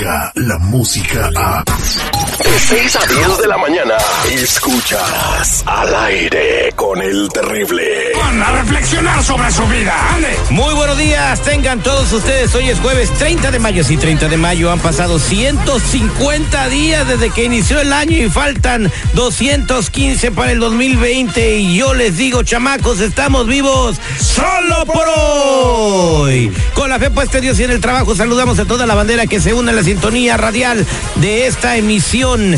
la música a... De 6 a 10 de la mañana, escuchas al aire con el terrible. Van a reflexionar sobre su vida, ande. Muy buenos días, tengan todos ustedes. Hoy es jueves 30 de mayo. Sí, 30 de mayo han pasado 150 días desde que inició el año y faltan 215 para el 2020. Y yo les digo, chamacos, estamos vivos solo por hoy. Con la fe puesta en Dios y en el trabajo, saludamos a toda la bandera que se une a la sintonía radial de esta emisión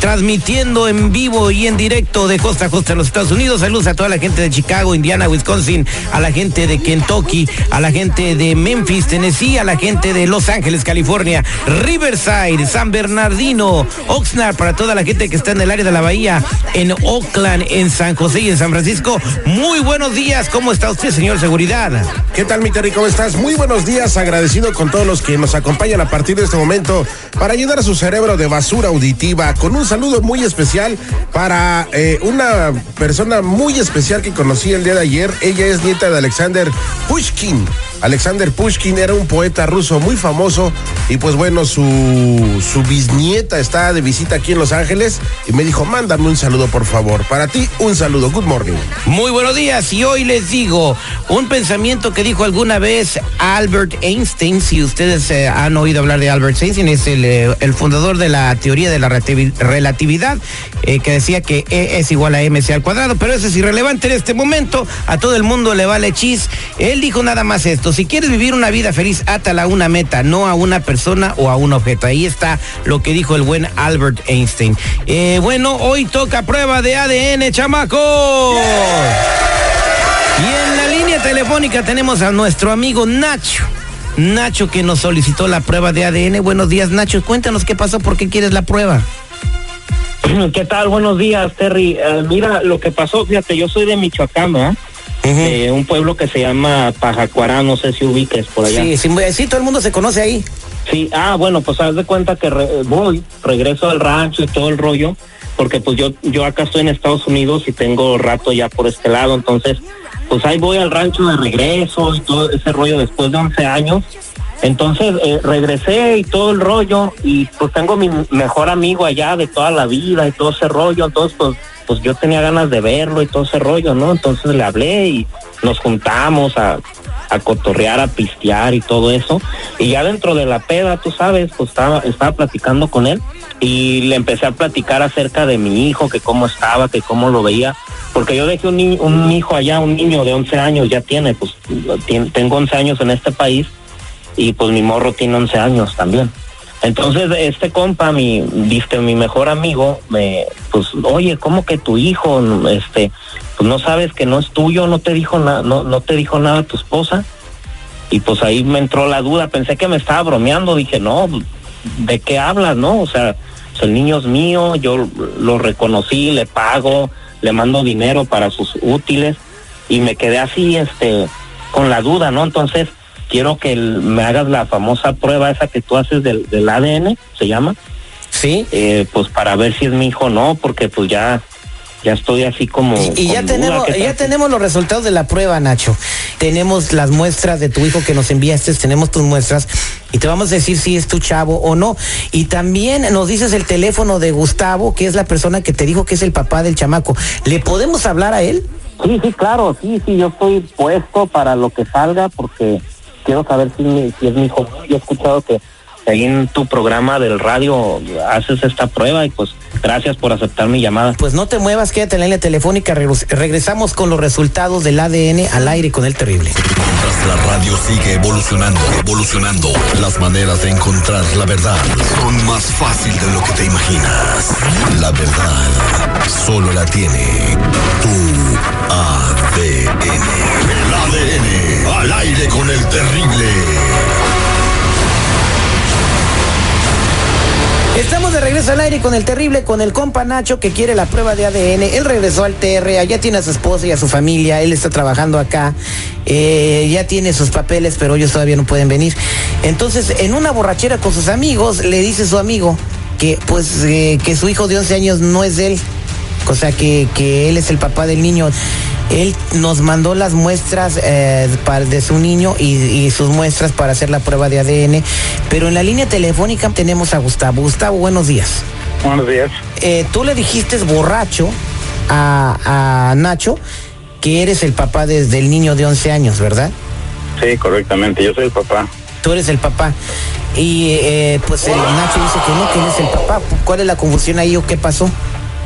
transmitiendo en vivo y en directo de costa a costa en los Estados Unidos. Saludos a toda la gente de Chicago, Indiana, Wisconsin, a la gente de Kentucky, a la gente de Memphis, Tennessee, a la gente de Los Ángeles, California, Riverside, San Bernardino, Oxnard, para toda la gente que está en el área de la bahía, en Oakland, en San José y en San Francisco. Muy buenos días, ¿cómo está usted, señor Seguridad? ¿Qué tal, mi Terry? ¿Cómo estás? Muy buenos días, agradecido con todos los que nos acompañan a partir de este momento para ayudar a su cerebro de basura auditiva con un saludo muy especial para eh, una persona muy especial que conocí el día de ayer. Ella es nieta de Alexander Pushkin. Alexander Pushkin era un poeta ruso muy famoso y pues bueno, su, bisnieta está de visita aquí en Los Ángeles y me dijo, mándame un saludo por favor. Para ti, un saludo. Good morning. Muy buenos días y hoy les digo un pensamiento que dijo alguna vez Albert Einstein. Si ustedes eh, han oído hablar de Albert Einstein, es el, eh, fundador de la teoría de la relatividad eh, que decía que E es igual a MC al cuadrado, pero eso es irrelevante en este momento. A todo el mundo le vale chis. Él dijo nada más esto. Si quieres vivir una vida feliz, átala a una meta, no a una persona o a un objeto. Ahí está lo que dijo el buen Albert Einstein. Eh, bueno, hoy toca prueba de ADN, chamaco. Y en la línea telefónica tenemos a nuestro amigo Nacho. Nacho que nos solicitó la prueba de ADN. Buenos días, Nacho. Cuéntanos qué pasó, por qué quieres la prueba. ¿Qué tal? Buenos días, Terry. Uh, mira, lo que pasó, fíjate, yo soy de Michoacán, ¿eh? Uh -huh. un pueblo que se llama Pajacuará, no sé si ubiques por allá. Sí, sí, sí, todo el mundo se conoce ahí. Sí, ah, bueno, pues haz de cuenta que re voy, regreso al rancho y todo el rollo, porque pues yo, yo acá estoy en Estados Unidos y tengo rato ya por este lado, entonces, pues ahí voy al rancho de regreso y todo ese rollo después de 11 años. Entonces eh, regresé y todo el rollo y pues tengo mi mejor amigo allá de toda la vida y todo ese rollo, entonces pues pues yo tenía ganas de verlo y todo ese rollo, ¿no? Entonces le hablé y nos juntamos a, a cotorrear, a pistear y todo eso. Y ya dentro de la peda, tú sabes, pues estaba, estaba platicando con él y le empecé a platicar acerca de mi hijo, que cómo estaba, que cómo lo veía. Porque yo dejé un, un hijo allá, un niño de 11 años, ya tiene, pues tengo 11 años en este país y pues mi morro tiene 11 años también. Entonces este compa, mi, viste, mi mejor amigo, me, pues, oye, ¿cómo que tu hijo, este, pues no sabes que no es tuyo, no te dijo nada, no, no te dijo nada tu esposa? Y pues ahí me entró la duda, pensé que me estaba bromeando, dije, no, ¿de qué hablas, no? O sea, pues el niño es mío, yo lo reconocí, le pago, le mando dinero para sus útiles y me quedé así, este, con la duda, ¿no? Entonces, quiero que el, me hagas la famosa prueba esa que tú haces del, del ADN, se llama. Sí. Eh, pues para ver si es mi hijo o no, porque pues ya ya estoy así como y, y ya tenemos ya tenemos los resultados de la prueba Nacho. Tenemos las muestras de tu hijo que nos enviaste tenemos tus muestras y te vamos a decir si es tu chavo o no. Y también nos dices el teléfono de Gustavo que es la persona que te dijo que es el papá del chamaco. Le podemos hablar a él sí sí claro sí sí yo estoy puesto para lo que salga porque quiero saber si, si es mi hijo. Yo he escuchado que ahí en tu programa del radio haces esta prueba y pues gracias por aceptar mi llamada. Pues no te muevas, quédate en la línea telefónica, regresamos con los resultados del ADN al aire con el terrible. Mientras la radio sigue evolucionando, evolucionando, las maneras de encontrar la verdad son más fácil de lo que te imaginas. La verdad solo la tiene tu ADN. El ADN al aire con el terrible. Estamos de regreso al aire con el terrible, con el compa Nacho que quiere la prueba de ADN. Él regresó al TR, ya tiene a su esposa y a su familia, él está trabajando acá, eh, ya tiene sus papeles, pero ellos todavía no pueden venir. Entonces, en una borrachera con sus amigos, le dice su amigo que pues eh, que su hijo de 11 años no es él, o sea que, que él es el papá del niño. Él nos mandó las muestras eh, para- de su niño y, y sus muestras para hacer la prueba de ADN. Pero en la línea telefónica tenemos a Gustavo. Gustavo, buenos días. Buenos días. Eh, tú le dijiste borracho a, a Nacho que eres el papá desde el niño de 11 años, ¿verdad? Sí, correctamente. Yo soy el papá. Tú eres el papá. Y eh, pues el Nacho dice que no, que él es el papá. ¿Cuál es la confusión ahí o qué pasó?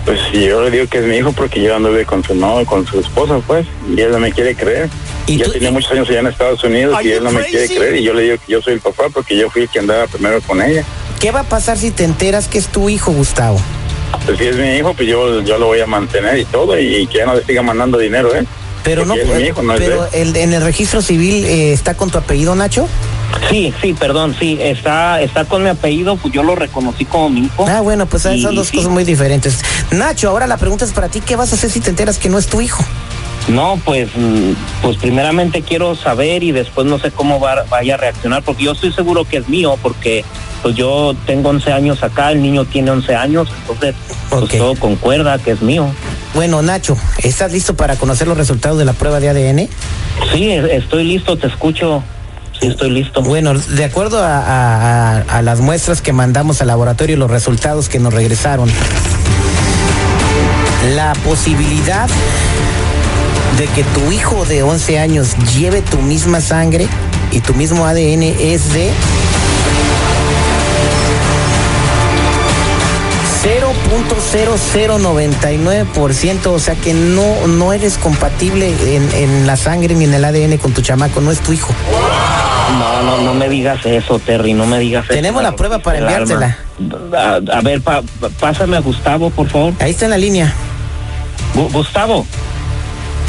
Pues sí, yo le digo que es mi hijo porque yo anduve con su no, con su esposa, pues, y él no me quiere creer. ¿Y ya tú- tenía y- muchos años allá en Estados Unidos y él no me quiere creer. Y yo le digo que yo soy el papá porque yo fui el que andaba primero con ella. ¿Qué va a pasar si te enteras que es tu hijo, Gustavo? Pues si es mi hijo, pues yo, yo lo voy a mantener y todo, y, que ya no le siga mandando dinero, ¿eh? Pero no, Porque es mi hijo, no es de pero él. el, en el registro civil eh, está con tu apellido, Nacho. Sí, sí, perdón, sí, está, está con mi apellido, pues yo lo reconocí como mi hijo. Ah, bueno, pues Y- son dos sí. cosas muy diferentes. Nacho, ahora la pregunta es para ti, ¿qué vas a hacer si te enteras que no es tu hijo? No, pues, pues primeramente quiero saber y después no sé cómo va- vaya a reaccionar, porque yo estoy seguro que es mío, porque pues yo tengo 11 años acá, el niño tiene 11 años, entonces pues todo concuerda que es mío. Bueno, Nacho, ¿estás listo para conocer los resultados de la prueba de ADN? Sí, estoy listo, te escucho. Estoy listo. Bueno, de acuerdo a, las muestras que mandamos al laboratorio y los resultados que nos regresaron, la posibilidad de que tu hijo de 11 años lleve tu misma sangre y tu mismo ADN es de 0.0099%, o sea que no, no eres compatible en, en la sangre ni en el ADN con tu chamaco, no es tu hijo. No, no, no me digas eso, Terry, no me digas eso. Tenemos la prueba para alma. A, a ver, pa- pa- pásame a Gustavo, por favor. Ahí está en la línea. Gu- Gustavo,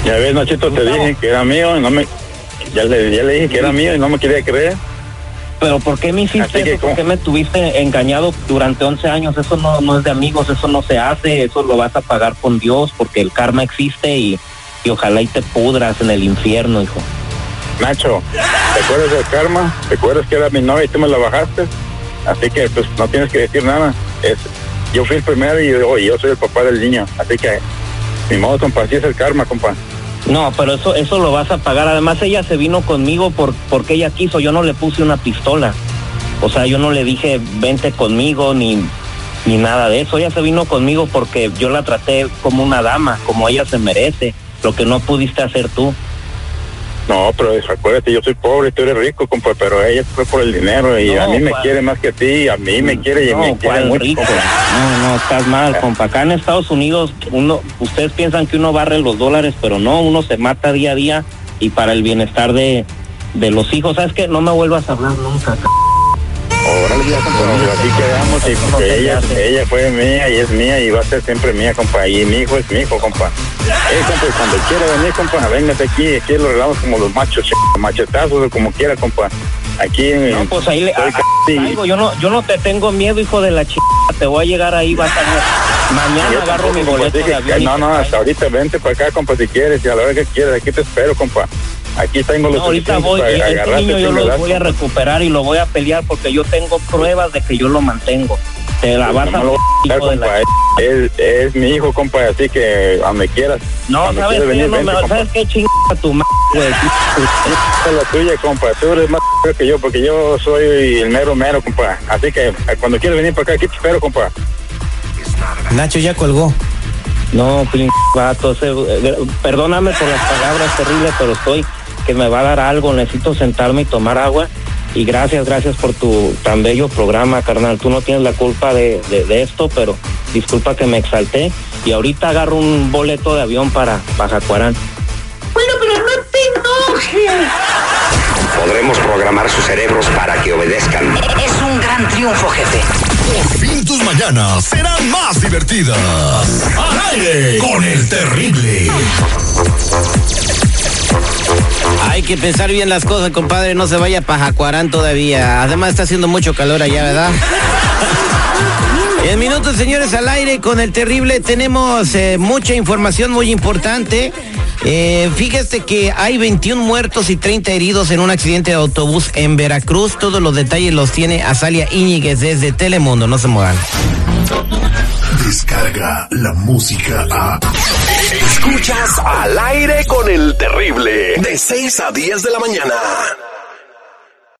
Ya ves, Nachito, te dije que era mío y no me... Ya le, ya le dije que era mío y no me quería creer. pero ¿por qué me hiciste que eso? ¿Por qué me tuviste engañado durante 11 años? Eso no, no es de amigos, eso no se hace, eso lo vas a pagar con Dios porque el karma existe y, y ojalá y te pudras en el infierno, hijo. Nacho, ¿te acuerdas del karma? ¿Te acuerdas que era mi novia y tú me la bajaste? Así que pues no tienes que decir nada. Es, yo fui el primero y yo, soy el papá del niño. Así que, mi modo, compa, así es el karma, compa. No, pero eso eso lo vas a pagar. Además ella se vino conmigo por porque ella quiso. Yo no le puse una pistola. O sea, yo no le dije vente conmigo ni ni nada de eso. Ella se vino conmigo porque yo la traté como una dama, como ella se merece. Lo que no pudiste hacer tú. No, pero acuérdate, yo soy pobre, tú eres rico, compa, pero ella fue por el dinero y No, a mí me quiere más que a ti, a mí me quiere y no, me quiere ¿cuál mucho, rico? No, no, estás mal, compa. Acá en Estados Unidos, uno, ustedes piensan que uno barre los dólares, pero no, uno se mata día a día y para el bienestar de, de los hijos. ¿Sabes qué? No me vuelvas a hablar nunca. c- Órale, ya, compa, así quedamos y se ella, fue mía y es mía y va a ser siempre mía, compa, y mi hijo es mi hijo, compa. Eh, compa, cuando quiera venir, compa, véngate aquí, aquí lo arreglamos como los machos, ch- machetazos o como quiera, compa. Aquí en... No, pues ahí le ah, algo, yo no, yo no te tengo miedo, hijo de la chica. Te voy a llegar ahí, vas a ver. Mañana Yo agarro mi tampoco, compa, boleto dije de avión. que y No, no, hasta ahorita vente para acá, compa, si quieres, y a la hora que quieras, aquí te espero, compa. Aquí tengo los No, ahorita voy, y este niño yo lo voy a recuperar y lo voy a pelear porque yo tengo pruebas de que yo lo mantengo. Te la vas a No me lo voy a hijo de compa, la... es, es mi hijo, compa, así que a donde quieras. No, ¿sabes quieras qué? venir, No, vente, me-. ¿Sabes qué chinga tu madre, güey? Es la tuya, compa. Tú eres más que yo porque yo soy el mero mero, compa. Así que eh, cuando quieras venir para acá, aquí te espero, compa. Nacho ya colgó. No, vato, eh, perdóname por las palabras terribles, pero estoy que me va a dar algo, necesito sentarme y tomar agua. Y gracias, gracias por tu tan bello programa, carnal. Tú no tienes la culpa de, de- de esto, pero disculpa que me exalté. Y ahorita agarro un boleto de avión para Pajacuarán. Podremos programar sus cerebros para que obedezcan. Gran triunfo, jefe. Por fin tus mañanas serán más divertidas. Al aire con el terrible. Hay que pensar bien las cosas, compadre, no se vaya para Jacuarán todavía. Además está haciendo mucho calor allá, ¿verdad? En minutos, señores, al aire con el terrible tenemos eh, mucha información muy importante. Eh, fíjese que hay 21 muertos y 30 heridos en un accidente de autobús en Veracruz. Todos los detalles los tiene Azalia Íñiguez desde Telemundo. No se muevan. Descarga la música a. Escuchas al aire con el terrible. De 6 a 10 de la mañana.